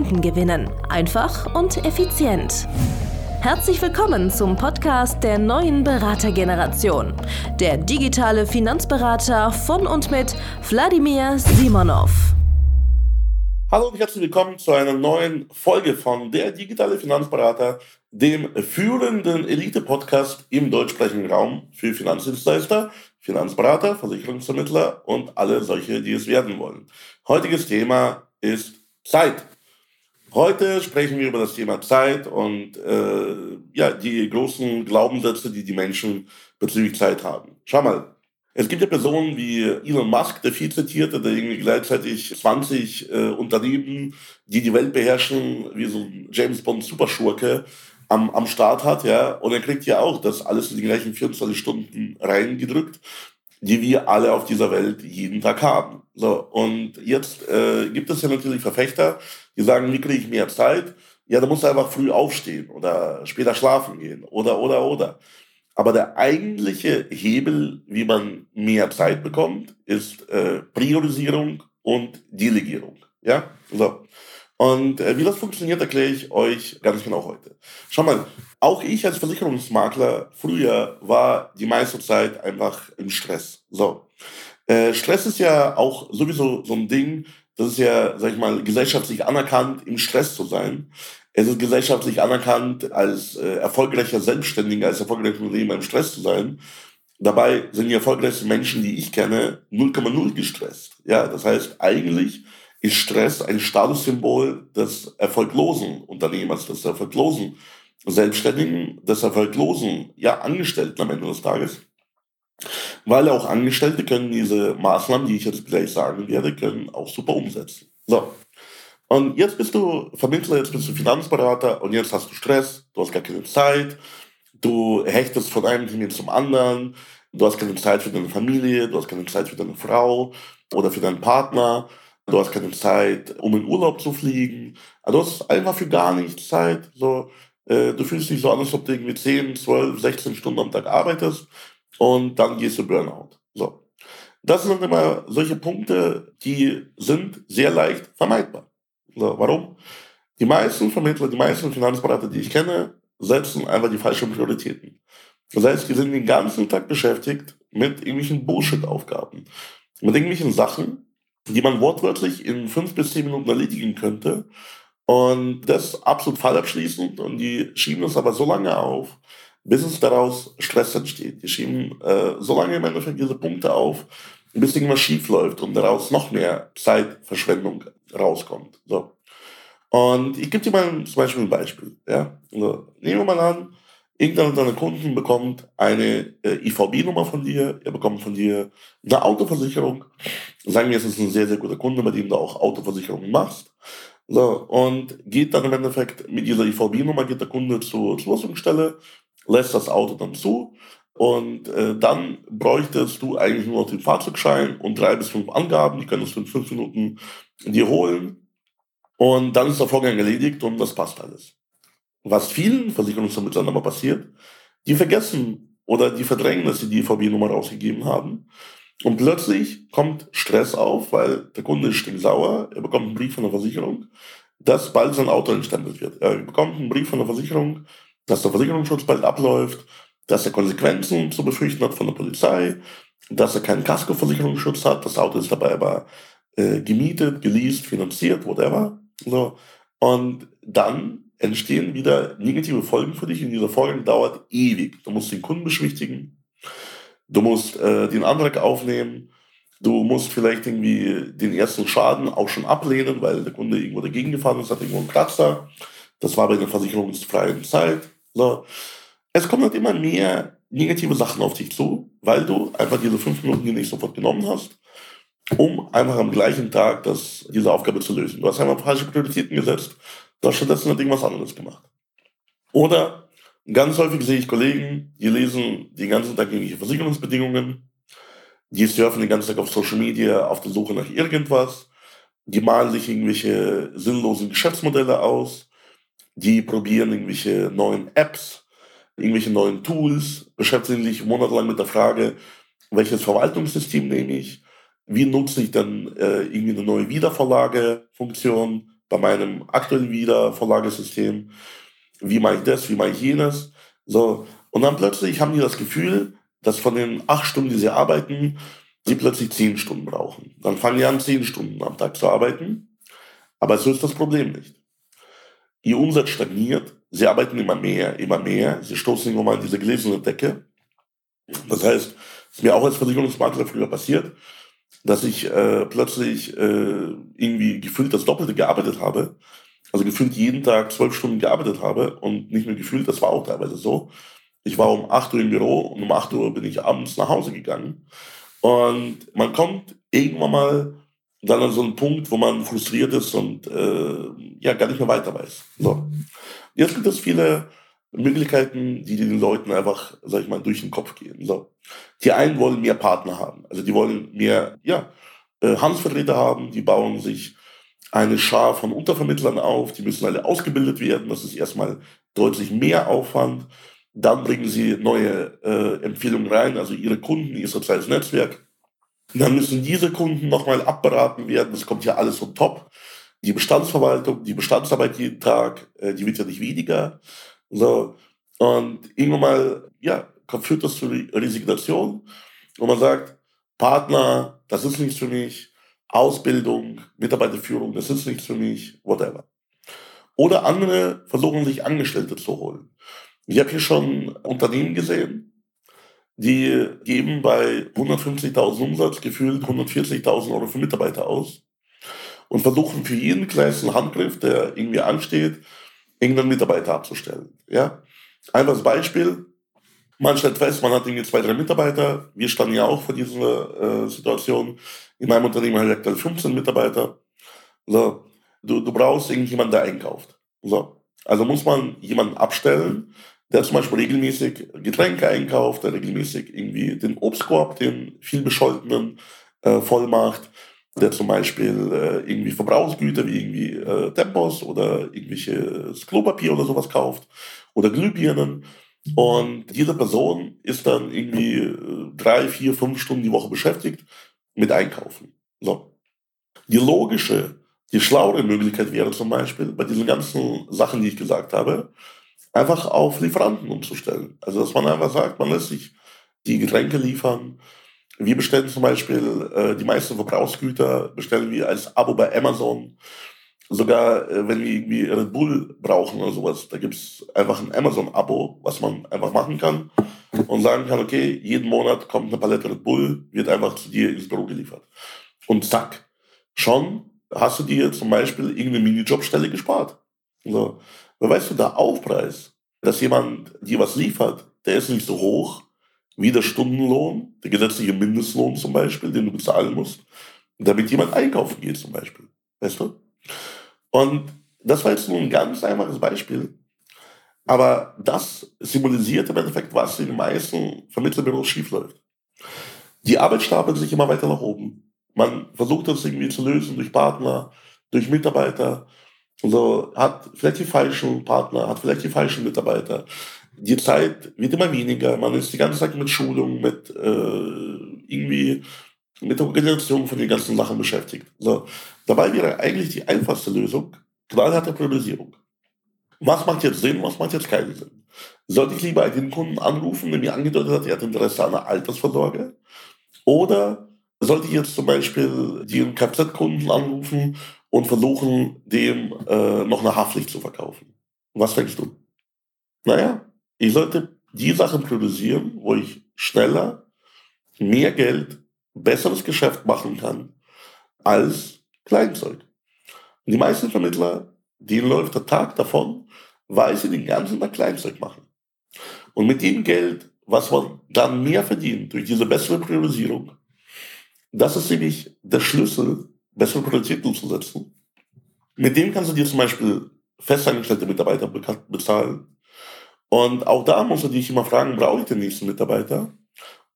Kunden gewinnen. Einfach und effizient. Herzlich willkommen zum Podcast der neuen Beratergeneration. Der digitale Finanzberater von und mit Wladimir Simonov. Hallo und herzlich willkommen zu einer neuen Folge von Der digitale Finanzberater, dem führenden Elite-Podcast im deutschsprachigen Raum für Finanzdienstleister, Finanzberater, Versicherungsvermittler und alle solche, die es werden wollen. Heutiges Thema ist Zeit. Heute sprechen wir über das Thema Zeit und äh, ja, die großen Glaubenssätze, die die Menschen bezüglich Zeit haben. Schau mal, es gibt ja Personen wie Elon Musk, der viel zitierte, der irgendwie gleichzeitig 20 äh, Unternehmen, die die Welt beherrschen, wie so ein James Bond Superschurke am, am Start hat, ja. Und er kriegt ja auch das alles in die gleichen 24 Stunden reingedrückt, die wir alle auf dieser Welt jeden Tag haben. So, und jetzt äh, gibt es ja natürlich Verfechter, die sagen, wie kriege ich mehr Zeit? Ja, da musst du einfach früh aufstehen oder später schlafen gehen oder, oder, oder. Aber der eigentliche Hebel, wie man mehr Zeit bekommt, ist äh, Priorisierung und Delegierung. Ja, so. Und äh, wie das funktioniert, erkläre ich euch ganz genau heute. Schau mal, auch ich als Versicherungsmakler früher war die meiste Zeit einfach im Stress. So. Äh, Stress ist ja auch sowieso so ein Ding, das ist ja, sag ich mal, gesellschaftlich anerkannt, im Stress zu sein. Es ist gesellschaftlich anerkannt, als äh, erfolgreicher Selbstständiger, als erfolgreicher Unternehmer im Stress zu sein. Dabei sind die erfolgreichsten Menschen, die ich kenne, 0,0 gestresst. Ja, das heißt, eigentlich ist Stress ein Statussymbol des erfolglosen Unternehmers, des erfolglosen Selbstständigen, des erfolglosen, ja, Angestellten am Ende des Tages. Weil auch Angestellte können diese Maßnahmen, die ich jetzt gleich sagen werde, können auch super umsetzen. So. Und jetzt bist du Vermittler, jetzt bist du Finanzberater und jetzt hast du Stress, du hast gar keine Zeit, du hechtest von einem Termin zum anderen, du hast keine Zeit für deine Familie, du hast keine Zeit für deine Frau oder für deinen Partner, du hast keine Zeit, um in Urlaub zu fliegen, also du hast einfach für gar nichts Zeit. So, äh, du fühlst dich so an, als ob du irgendwie 10, 12, 16 Stunden am Tag arbeitest und dann gehst du Burnout. So. Das sind immer solche Punkte, die sind sehr leicht vermeidbar. So, warum? Die meisten Vermittler, die meisten Finanzberater, die ich kenne, setzen einfach die falschen Prioritäten. Das heißt, die sind den ganzen Tag beschäftigt mit irgendwelchen Bullshit-Aufgaben. Mit irgendwelchen Sachen, die man wortwörtlich in fünf bis zehn Minuten erledigen könnte. Und das absolut fallabschließend. Und die schieben es aber so lange auf, bis es daraus Stress entsteht. Die schieben äh, so lange im Endeffekt diese Punkte auf, bis irgendwas schief läuft und daraus noch mehr Zeitverschwendung rauskommt. So. Und ich gebe dir mal zum Beispiel ein Beispiel. Ja? Also, nehmen wir mal an, irgendeiner deiner Kunden bekommt eine äh, IVB-Nummer von dir, er bekommt von dir eine Autoversicherung. Sagen wir, es ist ein sehr, sehr guter Kunde, bei dem du auch Autoversicherungen machst. So, und geht dann im Endeffekt mit dieser IVB-Nummer, geht der Kunde zur Zulassungsstelle lässt das Auto dann zu und äh, dann bräuchtest du eigentlich nur noch den Fahrzeugschein und drei bis fünf Angaben, die könntest du in fünf Minuten dir holen und dann ist der Vorgang erledigt und das passt alles. Was vielen Versicherungsvermittlern aber passiert, die vergessen oder die verdrängen, dass sie die VB-Nummer rausgegeben haben. Und plötzlich kommt Stress auf, weil der Kunde ist stinksauer, er bekommt einen Brief von der Versicherung, dass bald sein Auto entstempelt wird. Er bekommt einen Brief von der Versicherung, dass der Versicherungsschutz bald abläuft, dass er Konsequenzen zu befürchten hat von der Polizei, dass er keinen Kaskoversicherungsschutz hat, das Auto ist dabei aber äh, gemietet, geleast, finanziert, whatever. So. Und dann entstehen wieder negative Folgen für dich und dieser Vorgang dauert ewig. Du musst den Kunden beschwichtigen, du musst äh, den Antrag aufnehmen, du musst vielleicht irgendwie den ersten Schaden auch schon ablehnen, weil der Kunde irgendwo dagegen gefahren ist, hat irgendwo einen Kratzer. Das war bei der versicherungsfreien Zeit. So. Es kommen halt immer mehr negative Sachen auf dich zu, weil du einfach diese fünf Minuten, die nicht sofort genommen hast. um einfach am gleichen Tag das, diese Aufgabe zu lösen. Du hast einfach falsche Prioritäten gesetzt, hast stattdessen irgendwas anderes gemacht. Oder ganz häufig sehe ich Kollegen, die lesen den ganzen Tag irgendwelche Versicherungsbedingungen, die surfen den ganzen Tag auf Social Media auf der Suche nach irgendwas, die malen sich irgendwelche sinnlosen Geschäftsmodelle aus, die probieren irgendwelche neuen Apps, irgendwelche neuen Tools, beschäftigen sich monatelang mit der Frage, welches Verwaltungssystem nehme ich, wie nutze ich dann äh, irgendwie eine neue Wiedervorlagefunktion bei meinem aktuellen Wiedervorlagesystem, wie mache ich das, wie mache ich jenes. So. Und dann plötzlich haben die das Gefühl, dass von den acht Stunden, die sie arbeiten, sie plötzlich zehn Stunden brauchen. Dann fangen die an, zehn Stunden am Tag zu arbeiten. Aber so ist das Problem nicht. Ihr Umsatz stagniert, sie arbeiten immer mehr, immer mehr, sie stoßen irgendwann in diese gläserne Decke. Das heißt, ist mir auch als Versicherungsmakler früher passiert, dass ich äh, plötzlich äh, irgendwie gefühlt das Doppelte gearbeitet habe. Also gefühlt jeden Tag zwölf Stunden gearbeitet habe und nicht nur gefühlt, das war auch teilweise so. Ich war um 8 Uhr im Büro und um 8 Uhr bin ich abends nach Hause gegangen. Und man kommt irgendwann mal dann an so einen Punkt, wo man frustriert ist und äh, ja gar nicht mehr weiter weiß. So. Jetzt gibt es viele Möglichkeiten, die den Leuten einfach, sag ich mal, durch den Kopf gehen. So. Die einen wollen mehr Partner haben. Also die wollen mehr, ja, äh, Handelsvertreter haben, die bauen sich eine Schar von Untervermittlern auf, die müssen alle ausgebildet werden. Das ist erstmal deutlich mehr Aufwand. Dann bringen sie neue äh, Empfehlungen rein, also ihre Kunden, ihr soziales Netzwerk. Dann müssen diese Kunden nochmal abberaten werden. Das kommt ja alles von top. Die Bestandsverwaltung, die Bestandsarbeit jeden Tag, äh, die wird ja nicht weniger. So. Und irgendwann mal, ja, führt das zu Resignation, wo man sagt, Partner, das ist nichts für mich. Ausbildung, Mitarbeiterführung, das ist nichts für mich, whatever. Oder andere versuchen sich Angestellte zu holen. Ich habe hier schon Unternehmen gesehen, die geben bei 150.000 Umsatz gefühlt 140.000 Euro für Mitarbeiter aus und versuchen für jeden kleinsten Handgriff, der irgendwie ansteht, irgendeinen Mitarbeiter abzustellen. Ja? Einfaches Beispiel. Man stellt fest, man hat irgendwie zwei, drei Mitarbeiter. Wir standen ja auch vor dieser äh, Situation. In meinem Unternehmen habe ich aktuell 15 Mitarbeiter. So, du, du brauchst irgendjemanden, der einkauft. So. Also muss man jemanden abstellen, der zum Beispiel regelmäßig Getränke einkauft, der regelmäßig irgendwie den Obstkorb, den vielbescholtenen, äh, voll macht, der zum Beispiel äh, irgendwie Verbrauchsgüter wie irgendwie äh, Tempos oder irgendwelches Klopapier oder sowas kauft oder Glühbirnen. Und diese Person ist dann irgendwie äh, drei, vier, fünf Stunden die Woche beschäftigt mit Einkaufen. So. Die logische, die schlauere Möglichkeit wäre zum Beispiel bei diesen ganzen Sachen, die ich gesagt habe, einfach auf Lieferanten umzustellen. Also dass man einfach sagt, man lässt sich die Getränke liefern, wir bestellen zum Beispiel äh, die meisten Verbrauchsgüter bestellen wir als Abo bei Amazon. Sogar äh, wenn wir irgendwie Red Bull brauchen oder sowas, da gibt es einfach ein Amazon-Abo, was man einfach machen kann und sagen kann, okay, jeden Monat kommt eine Palette Red Bull, wird einfach zu dir ins Büro geliefert. Und zack, schon hast du dir zum Beispiel irgendeine Minijobstelle gespart. So. Weißt du, der Aufpreis, dass jemand dir was liefert, der ist nicht so hoch, wie der Stundenlohn, der gesetzliche Mindestlohn zum Beispiel, den du bezahlen musst, damit jemand einkaufen geht zum Beispiel. Weißt du? Und das war jetzt nur ein ganz einfaches Beispiel. Aber das symbolisiert im Endeffekt, was in den meisten Vermittlerbüros schiefläuft. Die Arbeit stapelt sich immer weiter nach oben. Man versucht das irgendwie zu lösen durch Partner, durch Mitarbeiter. Also hat vielleicht die falschen Partner, hat vielleicht die falschen Mitarbeiter die Zeit wird immer weniger. Man ist die ganze Zeit mit Schulung, mit äh, irgendwie mit der Organisation von den ganzen Sachen beschäftigt. So. Dabei wäre eigentlich die einfachste Lösung knallharte Priorisierung. Was macht jetzt Sinn, was macht jetzt keinen Sinn? Sollte ich lieber einen Kunden anrufen, der mir angedeutet hat, er hat Interesse an einer Altersvorsorge? Oder sollte ich jetzt zum Beispiel den Kfz-Kunden anrufen und versuchen, dem äh, noch eine Haftpflicht zu verkaufen? Was denkst du? Naja, ich sollte die Sachen priorisieren, wo ich schneller, mehr Geld, besseres Geschäft machen kann als Kleinzeug. Die meisten Vermittler, denen läuft der Tag davon, weil sie den ganzen Tag Kleinzeug machen. Und mit dem Geld, was man dann mehr verdient durch diese bessere Priorisierung, Das ist nämlich der Schlüssel, bessere Qualität umzusetzen. Mit dem kannst du dir zum Beispiel festangestellte Mitarbeiter bezahlen. Und auch da musst du dich immer fragen, brauche ich den nächsten Mitarbeiter?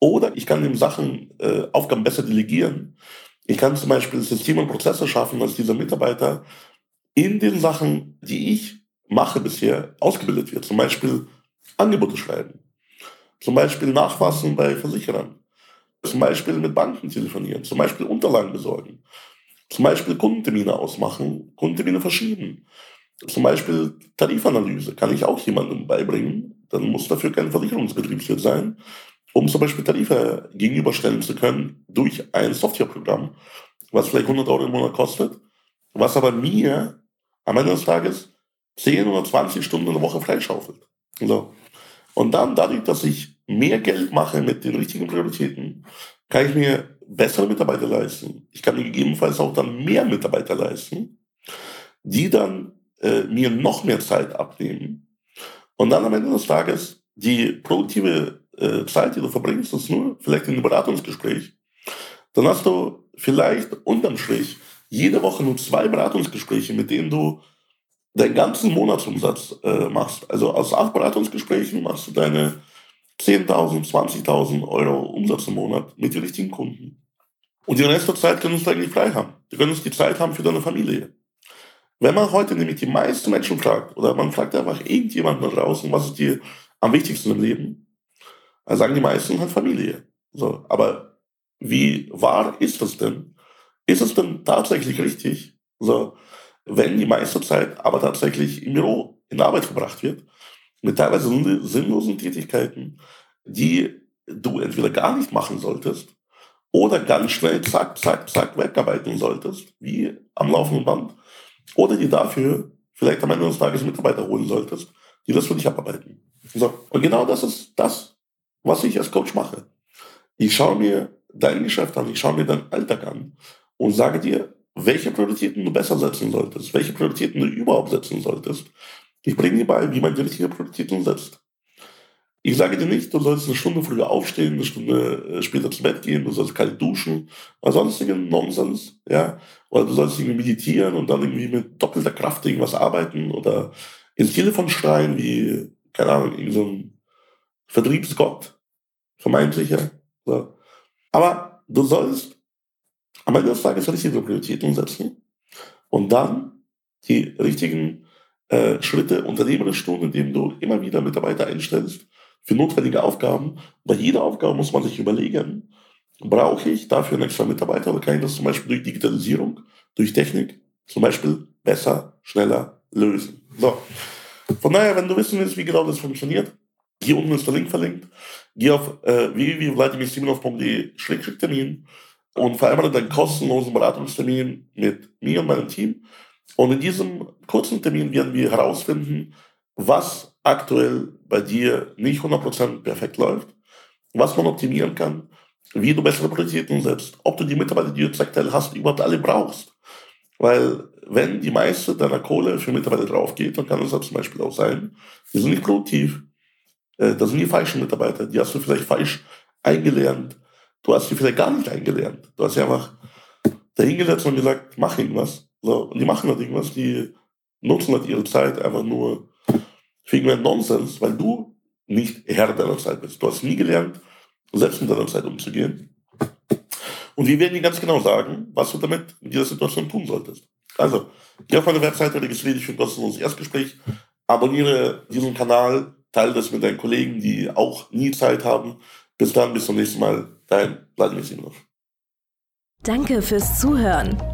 Oder ich kann dem Sachen, äh, Aufgaben besser delegieren. Ich kann zum Beispiel Systeme und Prozesse schaffen, dass dieser Mitarbeiter in den Sachen, die ich mache bisher, ausgebildet wird. Zum Beispiel Angebote schreiben. Zum Beispiel Nachfassen bei Versicherern. Zum Beispiel mit Banken telefonieren. Zum Beispiel Unterlagen besorgen. Zum Beispiel Kundentermine ausmachen, Kundentermine verschieben. Zum Beispiel Tarifanalyse kann ich auch jemandem beibringen. Dann muss dafür kein Versicherungsbetriebswirt sein, um zum Beispiel Tarife gegenüberstellen zu können durch ein Softwareprogramm, was vielleicht 100 Euro im Monat kostet, was aber mir am Ende des Tages 10 oder 20 Stunden in der Woche freischaufelt. So. Und dann dadurch, dass ich mehr Geld mache mit den richtigen Prioritäten, kann ich mir bessere Mitarbeiter leisten. Ich kann mir gegebenenfalls auch dann mehr Mitarbeiter leisten, die dann äh, mir noch mehr Zeit abnehmen. Und dann am Ende des Tages die produktive äh, Zeit, die du verbringst, ist nur vielleicht in einem Beratungsgespräch. Dann hast du vielleicht unterm Strich jede Woche nur zwei Beratungsgespräche, mit denen du deinen ganzen Monatsumsatz äh, machst. Also aus acht Beratungsgesprächen machst du deine 10.000, 20.000 Euro Umsatz im Monat mit den richtigen Kunden. Und die Rest der Zeit könntest du eigentlich frei haben. Du könntest die Zeit haben für deine Familie. Wenn man heute nämlich die meisten Menschen fragt, oder man fragt einfach irgendjemanden da draußen, was ist dir am wichtigsten im Leben, dann sagen die meisten halt Familie. So, aber wie wahr ist das denn? Ist es denn tatsächlich richtig? So, wenn die meiste Zeit aber tatsächlich im Büro in Arbeit verbracht wird, mit teilweise sinnlosen Tätigkeiten, die du entweder gar nicht machen solltest oder ganz schnell zack, zack, zack wegarbeiten solltest, wie am laufenden Band, oder die dafür vielleicht am Ende des Tages Mitarbeiter holen solltest, die das für dich abarbeiten. So. Und genau das ist das, was ich als Coach mache. Ich schaue mir dein Geschäft an, ich schaue mir deinen Alltag an und sage dir, welche Prioritäten du besser setzen solltest, welche Prioritäten du überhaupt setzen solltest. Ich bringe dir bei, wie man die richtige Prioritäten setzt. Ich sage dir nicht, du sollst eine Stunde früher aufstehen, eine Stunde äh, später zu Bett gehen, du sollst kalt duschen oder sonstigen Nonsens, ja. Oder du sollst irgendwie meditieren und dann irgendwie mit doppelter Kraft irgendwas arbeiten oder ins Telefon schreien wie, keine Ahnung, irgendein so Vertriebsgott, vermeintlicher. So. Aber du sollst am Ende des Tages richtige Prioritäten setzen und dann die richtigen äh, Schritte unternehmerisch tun, indem du immer wieder Mitarbeiter einstellst für notwendige Aufgaben. Bei jeder Aufgabe muss man sich überlegen, brauche ich dafür einen extra Mitarbeiter oder kann ich das zum Beispiel durch Digitalisierung, durch Technik zum Beispiel besser, schneller lösen. So. Von daher, wenn du wissen willst, wie genau das funktioniert, hier unten ist der Link verlinkt. Geh auf äh, www.vladimirsimonov.de-termin und vereinbare deinen kostenlosen Beratungstermin mit mir und meinem Team. Und in diesem kurzen Termin werden wir herausfinden, was aktuell bei dir nicht 100% perfekt läuft, was man optimieren kann, wie du bessere Prioritäten setzt, ob du die Mitarbeiter, die du aktuell hast, überhaupt alle brauchst. Weil wenn die meiste deiner Kohle für Mitarbeiter drauf geht, dann kann es zum Beispiel auch sein, die sind nicht produktiv, äh, das sind die falschen Mitarbeiter, die hast du vielleicht falsch eingelernt, du hast sie vielleicht gar nicht eingelernt, du hast sie einfach dahingesetzt und gesagt, mach irgendwas. So, und die machen halt irgendwas, die nutzen halt ihre Zeit einfach nur für irgendeinen Nonsens, weil du nicht Herr deiner Zeit bist. Du hast nie gelernt, selbst mit deiner Zeit umzugehen. Und wir werden dir ganz genau sagen, was du damit in dieser Situation tun solltest. Also, geh auf meine Webseite, registriere dich für ein kostenloses Erstgespräch, abonniere diesen Kanal, teile das mit deinen Kollegen, die auch nie Zeit haben. Bis dann, bis zum nächsten Mal. Dein Vladimir Simonov. Danke fürs Zuhören.